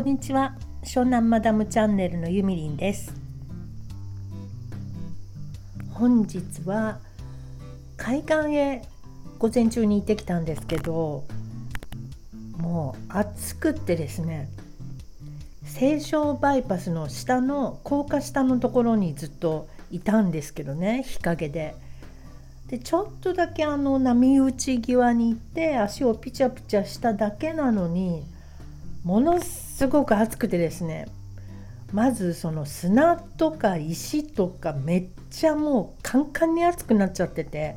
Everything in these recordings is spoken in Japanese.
こんにちは湘南マダムチャンネルのゆみりんです本日は海岸へ午前中に行ってきたんですけどもう暑くってですね西湘バイパスの下の高架下のところにずっといたんですけどね日陰で。でちょっとだけあの波打ち際に行って足をピチャピチャしただけなのにものすごく暑くてですねまずその砂とか石とかめっちゃもうカンカンに熱くなっちゃってて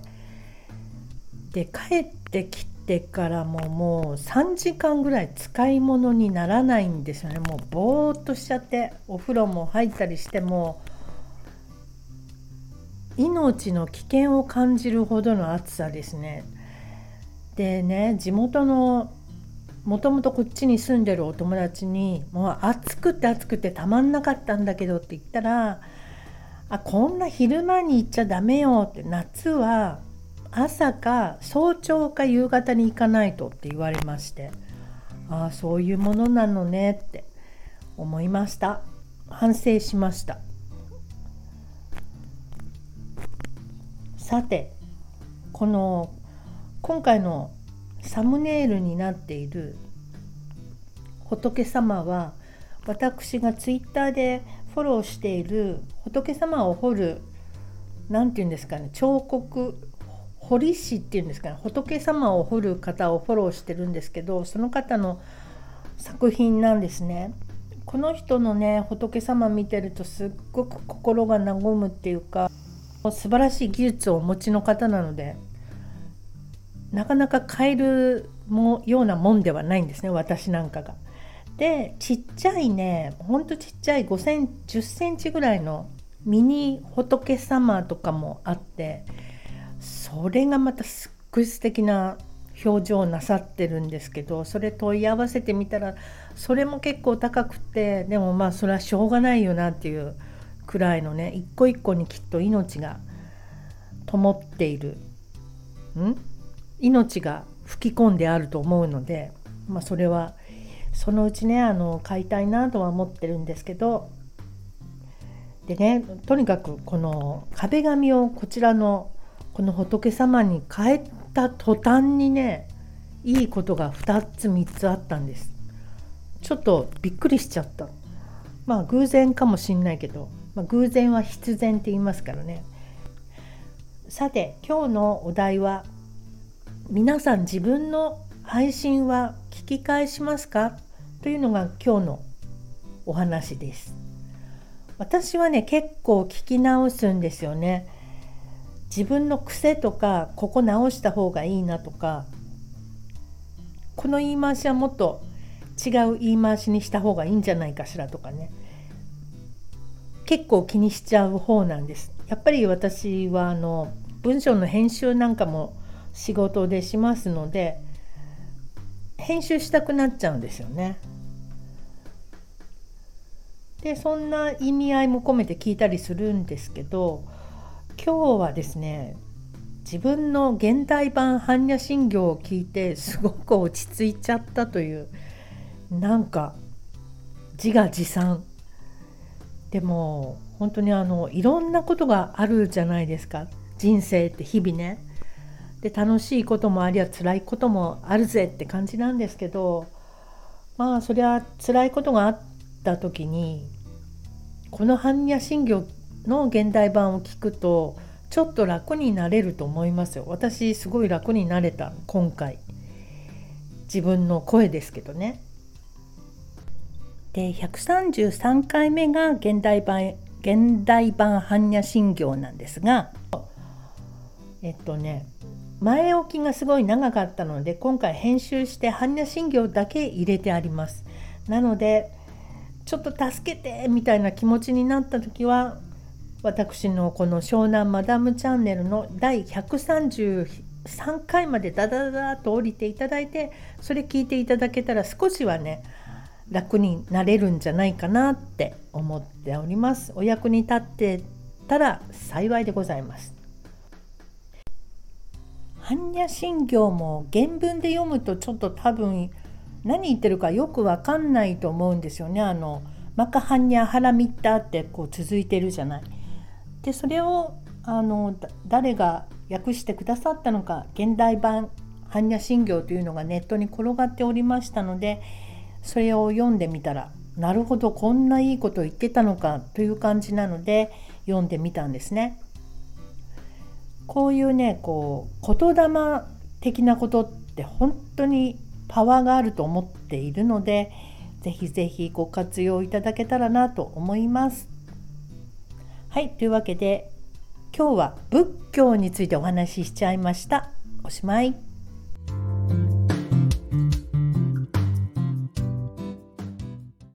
で帰ってきてからももう3時間ぐらい使い物にならないんですよねもうぼーっとしちゃってお風呂も入ったりしても命の危険を感じるほどの暑さですね。でね地元のもともとこっちに住んでるお友達にもう暑くて暑くてたまんなかったんだけどって言ったらあこんな昼間に行っちゃダメよって夏は朝か早朝か夕方に行かないとって言われましてああそういうものなのねって思いました。反省しました。さてこの今回のサムネイルになっている仏様は私がツイッターでフォローしている仏様を彫る何て言うんですかね彫刻彫師っていうんですかね仏様を彫る方をフォローしてるんですけどその方の作品なんですね。この人のね仏様見てるとすっごく心が和むっていうか素晴らしい技術をお持ちの方なのでなかなか買えるもようなもんではないんですね私なんかが。でちっちゃいねほんとちっちゃい5セン10センチぐらいのミニ仏様とかもあってそれがまたすっごい素敵な表情をなさってるんですけどそれ問い合わせてみたらそれも結構高くてでもまあそれはしょうがないよなっていうくらいのね一個一個にきっと命が灯っているん？命が吹き込んであると思うので、まあ、それはそのうちねあの買いたいなとは思ってるんですけどでねとにかくこの壁紙をこちらのこの仏様に変えた途端にねいいことが2つ3つあったんです。ちょっとびっくりしちゃった。まあ偶然かもしんないけど、まあ、偶然は必然って言いますからね。さて今日のお題は皆さん自分の配信は聞き返しますか？というのが今日のお話です。私はね結構聞き直すんですよね。自分の癖とかここ直した方がいいなとかこの言い回しはもっと違う言い回しにした方がいいんじゃないかしらとかね。結構気にしちゃう方なんです。やっぱり私はあの文章の編集なんかも仕事でしますので編集したくなっちゃうんですよね。でそんな意味合いも込めて聞いたりするんですけど今日はですね自分の現代版般若心経を聞いてすごく落ち着いちゃったというなんか自画自賛でも本当にあのいろんなことがあるじゃないですか人生って日々ね。で楽しいこともありゃ辛いこともあるぜって感じなんですけどまあそりゃ辛いことがあった時にこの般若心経の現代版を聞くとちょっと楽になれると思いますよ。私すごい楽になれた今回。自分の声ですけどね。で133回目が現代版現代版般若心経なんですがえっとね前置きがすごい長かったので今回編集して般若心経だけ入れてあります。なのでちょっと助けてみたいな気持ちになった時は私のこの湘南マダムチャンネルの第133回までダダダダと降りていただいてそれ聞いていただけたら少しはね楽になれるんじゃないかなって思っております。お役に立ってたら幸いでございます。般若心経も原文で読むとちょっと多分何言ってるかよくわかんないと思うんですよねあのマカハンニャハラミッタってこう続いてるじゃない。でそれをあの誰が訳してくださったのか現代版般若心経というのがネットに転がっておりましたのでそれを読んでみたらなるほどこんないいこと言ってたのかという感じなので読んでみたんですね。こういうねこう言霊的なことって本当にパワーがあると思っているのでぜひぜひご活用いただけたらなと思います。はいというわけで今日は仏教についてお話ししちゃいました。おしまい。